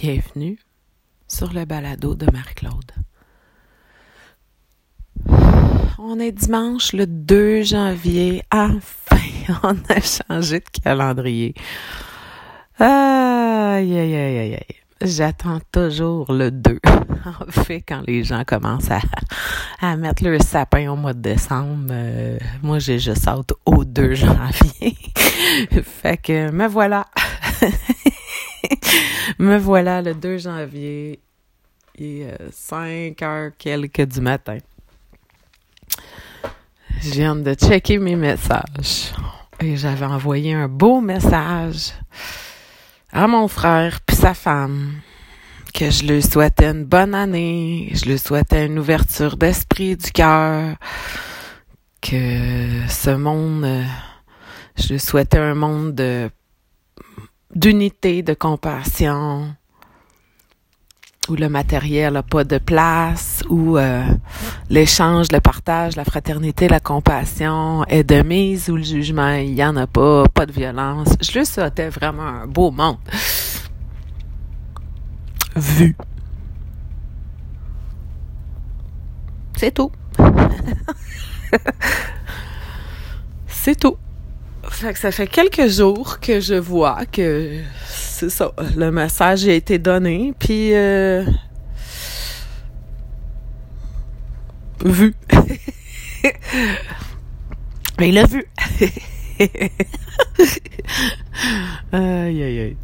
Bienvenue sur le balado de Marie-Claude. On est dimanche le 2 janvier. Enfin, on a changé de calendrier. Aïe, aïe, aïe, aïe, aïe. J'attends toujours le 2. En fait, quand les gens commencent à, à mettre leur sapin au mois de décembre, euh, moi, j'ai juste hâte au 2 janvier. fait que me voilà. me voilà le 2 janvier. Il est 5 heures quelques du matin. Je viens de checker mes messages. Et j'avais envoyé un beau message à mon frère puis sa femme que je lui souhaitais une bonne année, je lui souhaitais une ouverture d'esprit du cœur, que ce monde, je lui souhaitais un monde de d'unité, de compassion, où le matériel n'a pas de place, où euh, l'échange, le partage, la fraternité, la compassion est de mise, où le jugement, il n'y en a pas, pas de violence. Je lui souhaitais vraiment un beau monde. Vu. C'est tout. C'est tout. Fait que ça fait quelques jours que je vois que c'est ça, le message a été donné, puis euh, vu. Mais il l'a vu. aïe, aïe, aïe.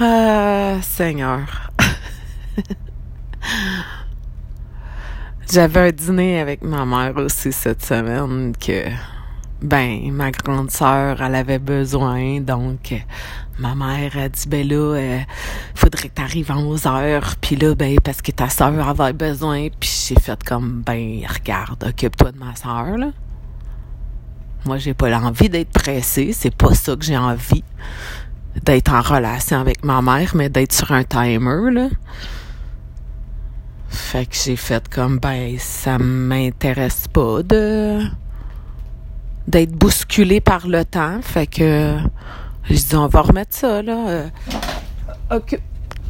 Ah, Seigneur. J'avais un dîner avec ma mère aussi cette semaine que ben ma grande sœur elle avait besoin donc ma mère a dit ben là euh, faudrait que t'arrives en 11 heures puis là ben parce que ta sœur avait besoin puis j'ai fait comme ben regarde occupe-toi de ma sœur là. Moi j'ai pas l'envie d'être pressée c'est pas ça que j'ai envie d'être en relation avec ma mère mais d'être sur un timer là. Fait que j'ai fait comme ben ça m'intéresse pas de d'être bousculé par le temps. Fait que je dis on va remettre ça là. Euh, occupe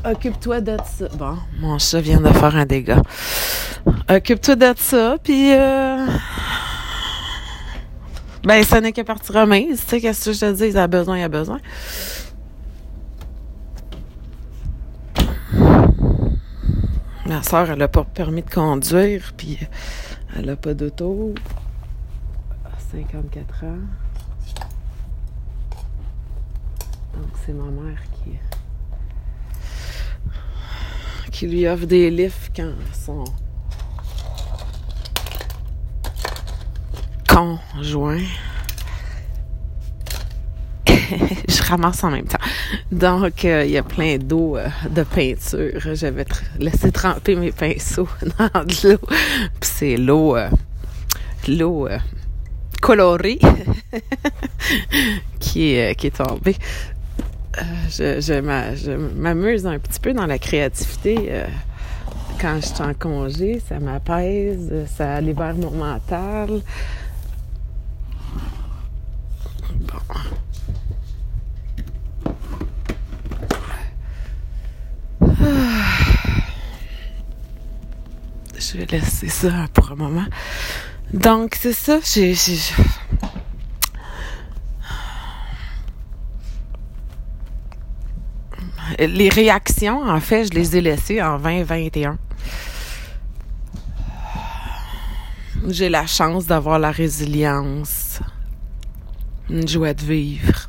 occupe-toi de ça. Bon, mon chat vient de faire un dégât. Occupe-toi de ça, puis euh, ben ça n'est que partie remise. Tu sais qu'est-ce que je te dis, il a besoin, il a besoin. Ma soeur, elle a pas permis de conduire, puis elle a pas d'auto. 54 ans. Donc, c'est ma mère qui, qui lui offre des livres quand son conjoint. je ramasse en même temps. Donc, euh, il y a plein d'eau euh, de peinture. J'avais laissé tremper mes pinceaux dans de l'eau. Puis c'est l'eau, euh, l'eau coloré qui, est, tombé. Euh, je, je m'amuse un petit peu dans la créativité. Euh, quand je suis en congé, ça m'apaise, ça libère mon mental. Bon. Je vais laisser ça pour un moment. Donc, c'est ça, j'ai, Les réactions, en fait, je les ai laissées en 2021. J'ai la chance d'avoir la résilience, une joie de vivre.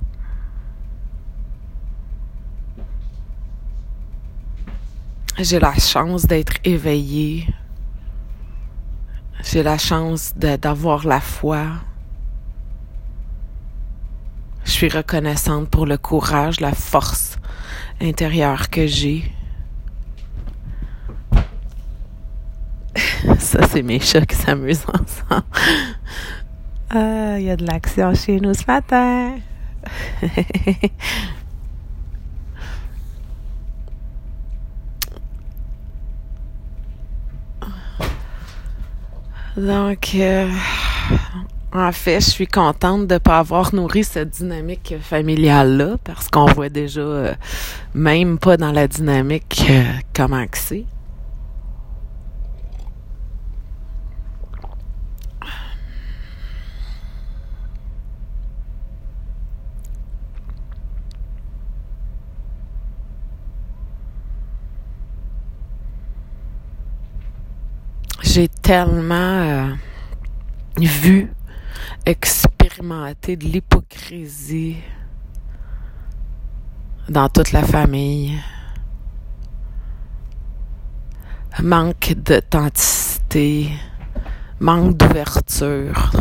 J'ai la chance d'être éveillée, j'ai la chance d'avoir la foi. Je suis reconnaissante pour le courage, la force intérieure que j'ai. Ça, c'est mes chats qui s'amusent ensemble. Ah, il y a de l'action chez nous ce matin. Donc, euh, En fait, je suis contente de ne pas avoir nourri cette dynamique familiale-là parce qu'on voit déjà, euh, même pas dans la dynamique, euh, comment que c'est. J'ai tellement euh, vu expérimenter de l'hypocrisie dans toute la famille. Manque d'authenticité, manque d'ouverture.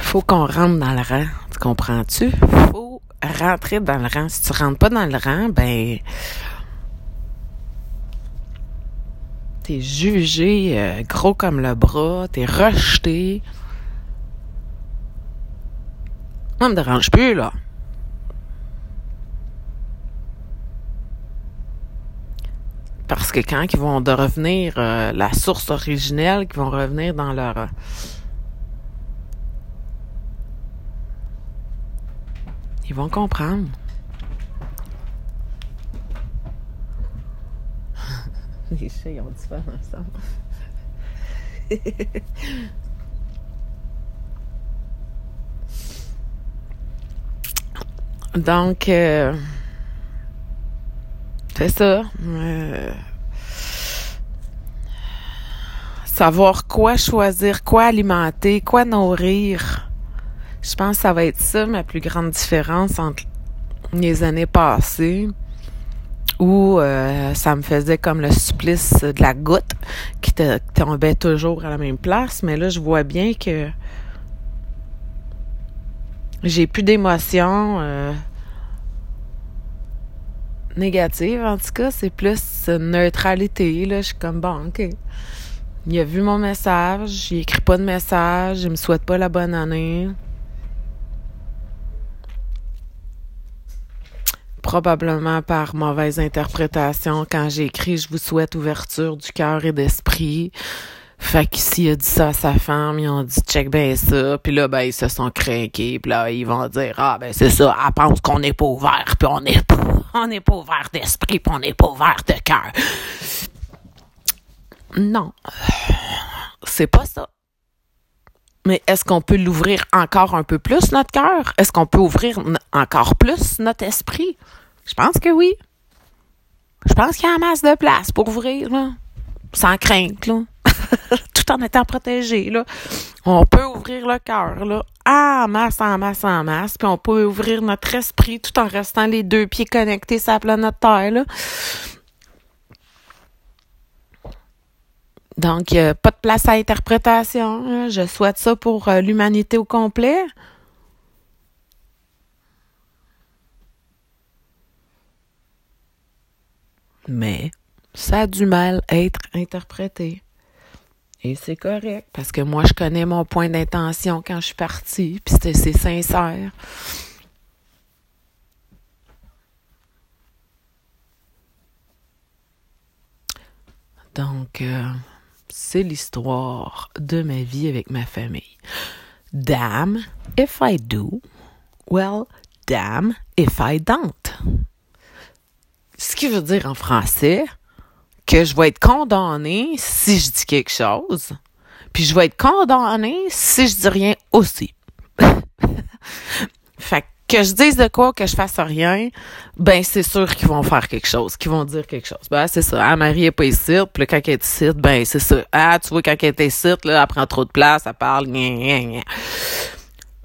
Faut qu'on rentre dans le rang, tu comprends-tu? Faut rentrer dans le rang. Si tu rentres pas dans le rang, ben t'es jugé euh, gros comme le bras, t'es rejeté. Ça me dérange plus, là. Parce que quand ils vont revenir euh, la source originelle, qu'ils vont revenir dans leur... Euh, ils vont comprendre. Les chats, ils ont fun ensemble. Donc, euh, c'est ça. Euh, savoir quoi choisir, quoi alimenter, quoi nourrir. Je pense que ça va être ça ma plus grande différence entre les années passées où euh, ça me faisait comme le supplice de la goutte qui tombait toujours à la même place. Mais là, je vois bien que j'ai plus d'émotions euh, négatives. En tout cas, c'est plus neutralité. Là, je suis comme bon, ok. Il a vu mon message, il écrit pas de message, il me souhaite pas la bonne année. Probablement par mauvaise interprétation quand j'ai écrit je vous souhaite ouverture du cœur et d'esprit. Fait qu'ici, il a dit ça à sa femme, ils ont dit check ben ça, puis là, ben, ils se sont craqués, puis là, ils vont dire, ah, ben, c'est ça, elle pense qu'on n'est pas ouvert, puis on n'est pas, on n'est pas ouvert d'esprit, puis on n'est pas ouvert de cœur. Non. C'est pas ça. Mais est-ce qu'on peut l'ouvrir encore un peu plus, notre cœur? Est-ce qu'on peut ouvrir encore plus notre esprit? Je pense que oui. Je pense qu'il y a un masse de place pour ouvrir, là. Sans crainte, là. Tout en étant protégé, là. On peut ouvrir le cœur, là. En masse, en masse, en masse. Puis on peut ouvrir notre esprit tout en restant les deux pieds connectés sur la planète Terre, là. Donc, pas de place à interprétation. Je souhaite ça pour euh, l'humanité au complet. Mais ça a du mal à être interprété. Et c'est correct, parce que moi, je connais mon point d'intention quand je suis partie, puis c'est sincère. Donc, euh, c'est l'histoire de ma vie avec ma famille. Damn if I do. Well, damn if I don't. Ce qui veut dire en français que je vais être condamnée si je dis quelque chose, puis je vais être condamnée si je dis rien aussi. fait que je dise de quoi, que je fasse rien, ben c'est sûr qu'ils vont faire quelque chose, qu'ils vont dire quelque chose. Ben c'est ça. Ah, Marie est pas ici, puis quand elle est ici, ben c'est ça. Ah, tu vois, quand elle est ici, là, elle prend trop de place, elle parle, gna, gna,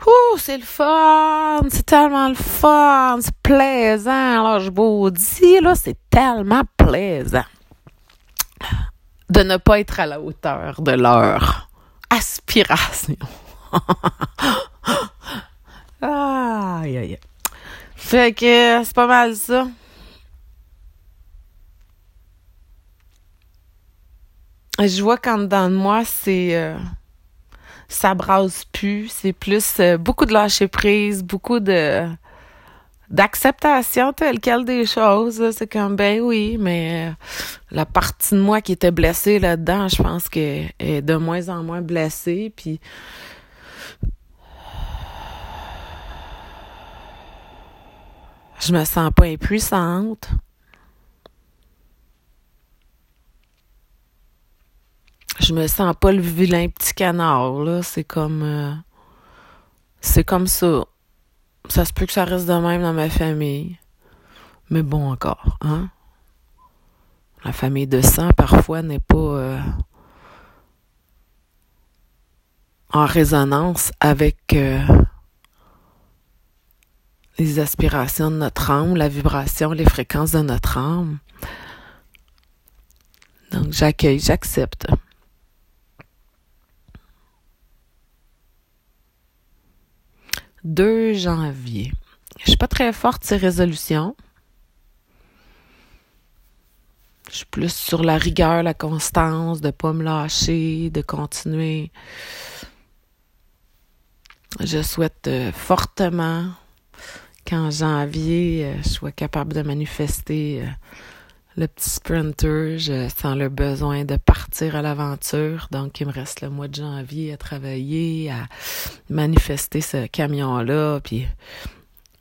Ouh, c'est le fun, c'est tellement le fun, c'est plaisant. Alors, je vous dis, là, c'est tellement plaisant de ne pas être à la hauteur de leur aspiration. Aïe, aïe, Fait que c'est pas mal ça. Je vois qu'en dedans de moi, c'est. Euh, ça brasse plus. C'est plus euh, beaucoup de lâcher prise, beaucoup de d'acceptation telle quelle des choses. C'est comme, ben oui, mais euh, la partie de moi qui était blessée là-dedans, je pense qu'elle est de moins en moins blessée. Puis je me sens pas impuissante. Je me sens pas le vilain petit canard, là. C'est comme... Euh, c'est comme ça. Ça se peut que ça reste de même dans ma famille. Mais bon, encore, hein? La famille de sang, parfois, n'est pas euh, en résonance avec euh, les aspirations de notre âme, la vibration, les fréquences de notre âme. Donc, j'accueille, j'accepte. 2 janvier. Je suis pas très forte ces résolutions. Je suis plus sur la rigueur, la constance, de pas me lâcher, de continuer. Je souhaite euh, fortement qu'en janvier, euh, je sois capable de manifester euh, le petit sprinter, je sens le besoin de partir à l'aventure. Donc, il me reste le mois de janvier à travailler, à manifester ce camion-là. Puis,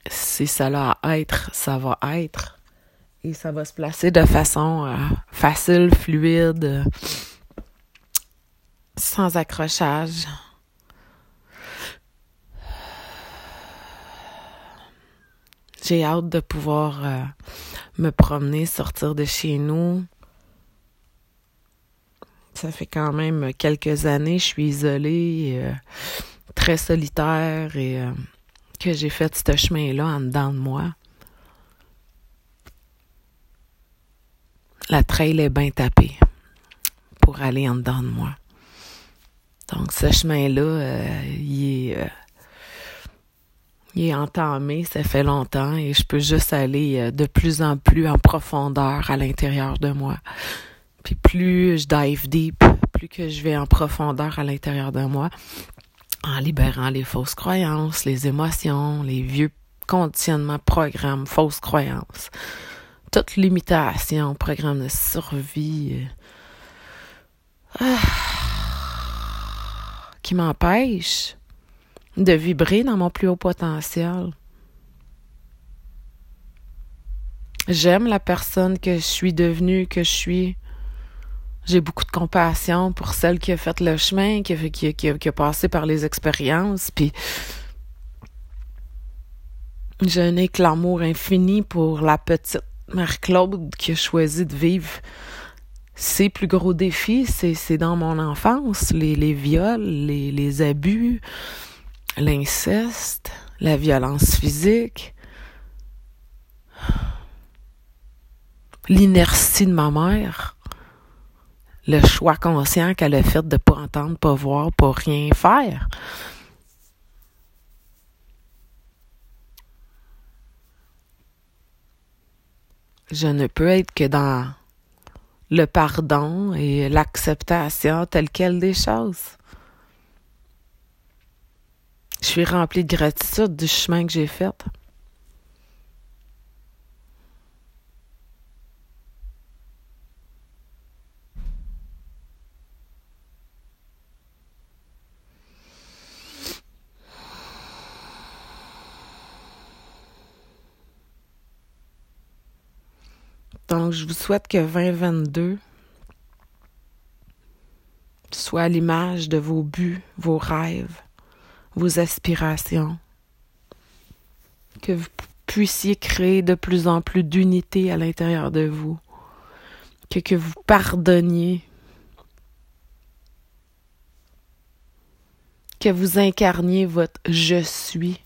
si ça a à être, ça va être. Et ça va se placer de façon euh, facile, fluide, sans accrochage. J'ai hâte de pouvoir euh, me promener, sortir de chez nous. Ça fait quand même quelques années, je suis isolée, euh, très solitaire et euh, que j'ai fait ce chemin-là en dedans de moi. La trail est bien tapée pour aller en dedans de moi. Donc ce chemin-là, il est il est entamé, ça fait longtemps et je peux juste aller euh, de plus en plus en profondeur à l'intérieur de moi. Puis plus je dive deep, plus que je vais en profondeur à l'intérieur de moi, en libérant les fausses croyances, les émotions, les vieux conditionnements, programmes, fausses croyances, toute limitation, programme de survie ah, qui m'empêche de vibrer dans mon plus haut potentiel. J'aime la personne que je suis devenue, que je suis. J'ai beaucoup de compassion pour celle qui a fait le chemin, qui a, qui, qui a passé par les expériences, puis j'ai un éclamour infini pour la petite Marie-Claude qui a choisi de vivre ses plus gros défis, c'est dans mon enfance, les, viols, les abus, l'inceste, la violence physique, l'inertie de ma mère, le choix conscient qu'elle a fait de pas entendre, pas voir, pas rien faire. Je ne peux être que dans le pardon et l'acceptation telle quelle des choses. Je suis remplie de gratitude du chemin que j'ai fait. Donc, je vous souhaite que 2022 soit l'image de vos buts, vos rêves, vos aspirations, que vous puissiez créer de plus en plus d'unité à l'intérieur de vous, que, vous pardonniez, que vous incarniez votre je suis.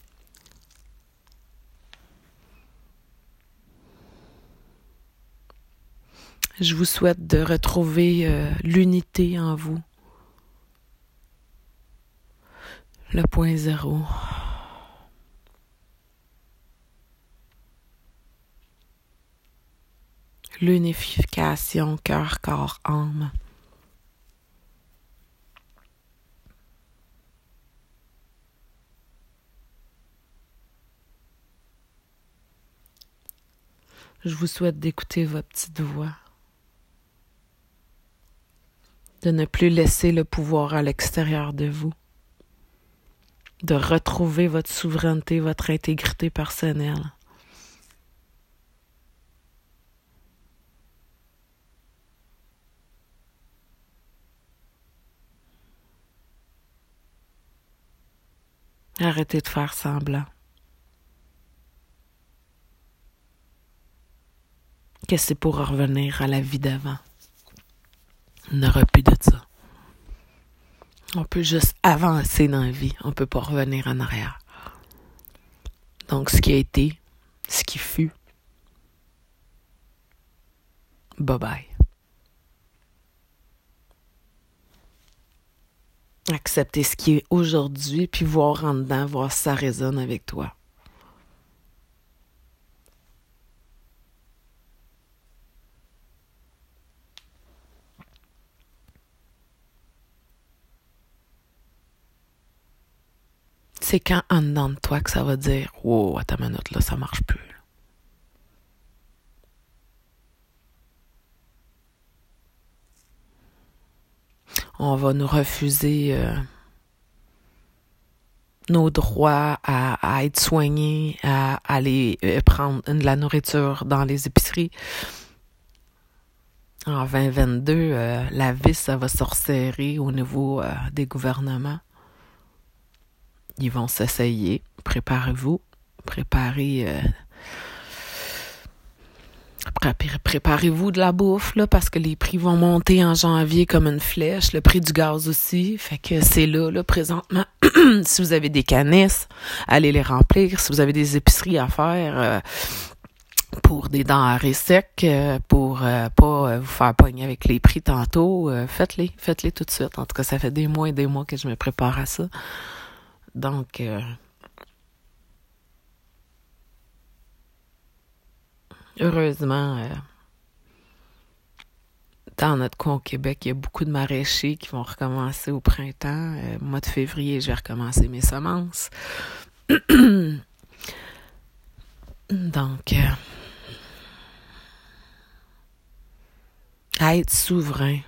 Je vous souhaite de retrouver euh, l'unité en vous. Le point zéro. L'unification cœur, corps, âme. Je vous souhaite d'écouter votre petite voix, de ne plus laisser le pouvoir à l'extérieur de vous, de retrouver votre souveraineté, votre intégrité personnelle. Arrêtez de faire semblant. Que c'est pour revenir à la vie d'avant. On n'aura plus de ça. On peut juste avancer dans la vie. On peut pas revenir en arrière. Donc, ce qui a été, ce qui fut, bye bye. accepter ce qui est aujourd'hui, puis voir en dedans, voir si ça résonne avec toi. C'est quand en dedans de toi que ça va dire Wow, à ta minute, là, ça marche plus. on va nous refuser euh, nos droits à, être soignés, à, aller euh, prendre de la nourriture dans les épiceries. En 2022, euh, la vis, ça va se au niveau des gouvernements. Ils vont s'essayer. Préparez-vous. Préparez préparez-vous de la bouffe, là, parce que les prix vont monter en janvier comme une flèche, le prix du gaz aussi. Fait que c'est là, là, présentement. si vous avez des canisses, allez les remplir. Si vous avez des épiceries à faire, euh, pour des denrées secs, euh, pour euh, pas vous faire pogner avec les prix tantôt, faites-les, faites-les tout de suite. En tout cas, ça fait des mois et des mois que je me prépare à ça. Donc, heureusement, euh, dans notre coin au Québec, il y a beaucoup de maraîchers qui vont recommencer au printemps. Euh, mois de février, je vais recommencer mes semences. Donc, euh, être souverain.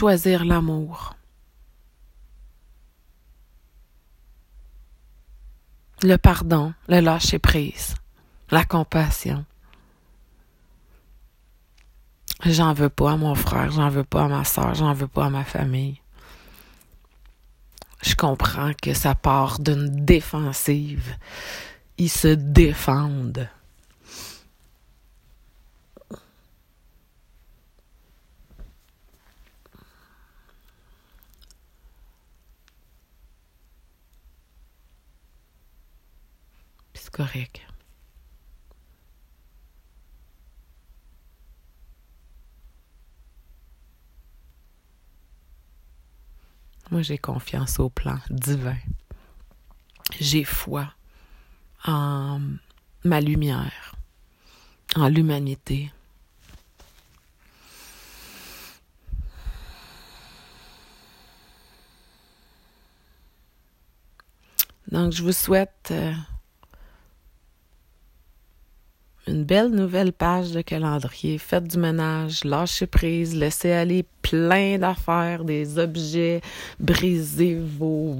Choisir l'amour. Le pardon, le lâcher prise, la compassion. J'en veux pas à mon frère, j'en veux pas à ma soeur, j'en veux pas à ma famille. Je comprends que ça part d'une défensive. Ils se défendent. Correct. Moi, j'ai confiance au plan divin. J'ai foi en ma lumière, en l'humanité. Donc, je vous souhaite euh, une belle nouvelle page de calendrier. Faites du ménage, lâchez prise, laissez aller plein d'affaires, des objets, brisez vos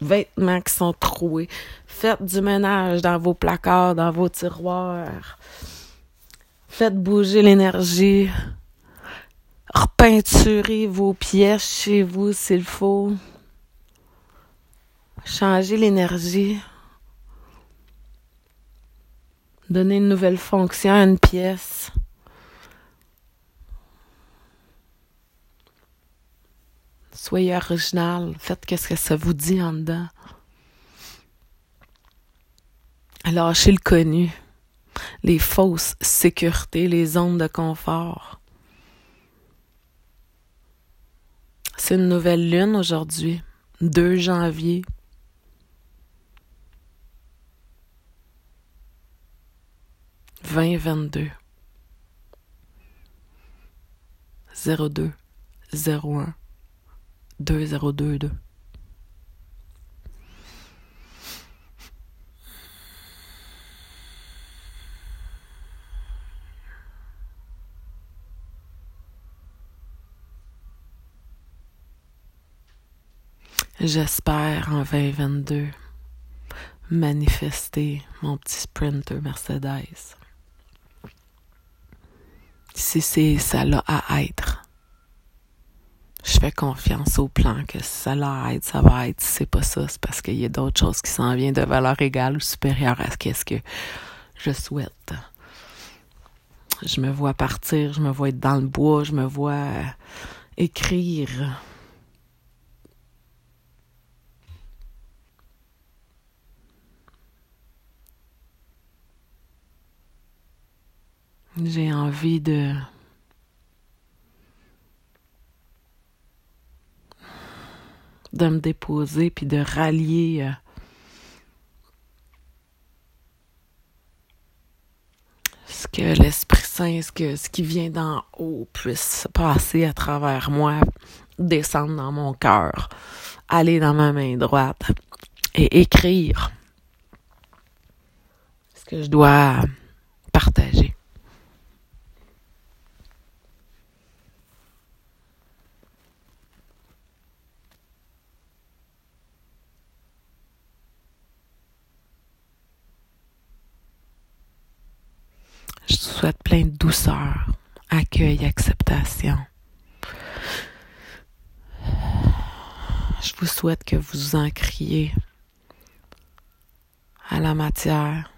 vêtements qui sont troués. Faites du ménage dans vos placards, dans vos tiroirs. Faites bouger l'énergie. Repeinturez vos pièces chez vous s'il faut. Changez l'énergie. Donner une nouvelle fonction à une pièce. Soyez original. Faites qu'est-ce que ça vous dit en dedans. Lâchez le connu. Les fausses sécurités, les zones de confort. C'est une nouvelle lune aujourd'hui, 2 janvier 2022. 02 01 2022. J'espère en 2022 manifester mon petit sprinter Mercedes. Si c'est ça là à être, je fais confiance au plan que ça l'a à être, ça va être. Si c'est pas ça, c'est parce qu'il y a d'autres choses qui s'en viennent de valeur égale ou supérieure à ce que je souhaite. Je me vois partir, je me vois être dans le bois, je me vois écrire J'ai envie de de me déposer puis de rallier euh, ce que l'Esprit Saint, ce, que, ce qui vient d'en haut puisse passer à travers moi, descendre dans mon cœur, aller dans ma main droite et écrire ce que je dois partager. Je souhaite plein de douceur, accueil, acceptation. Je vous souhaite que vous encriez à la matière.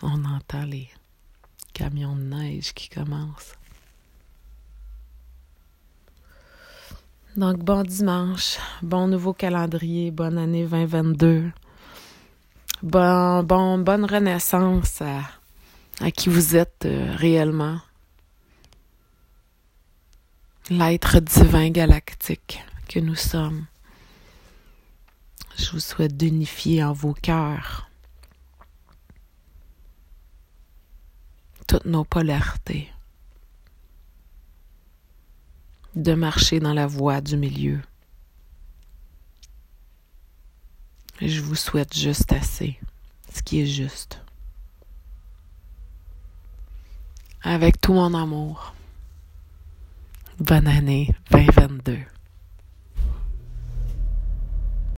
On entend les camions de neige qui commencent. Donc, bon dimanche, bon nouveau calendrier, bonne année 2022 bon, bon, bonne renaissance à qui vous êtes euh, réellement. L'être divin galactique que nous sommes. Je vous souhaite d'unifier en vos cœurs toutes nos polarités, de marcher dans la voie du milieu. Je vous souhaite juste assez, ce qui est juste. Avec tout mon amour. Bonne année 2022.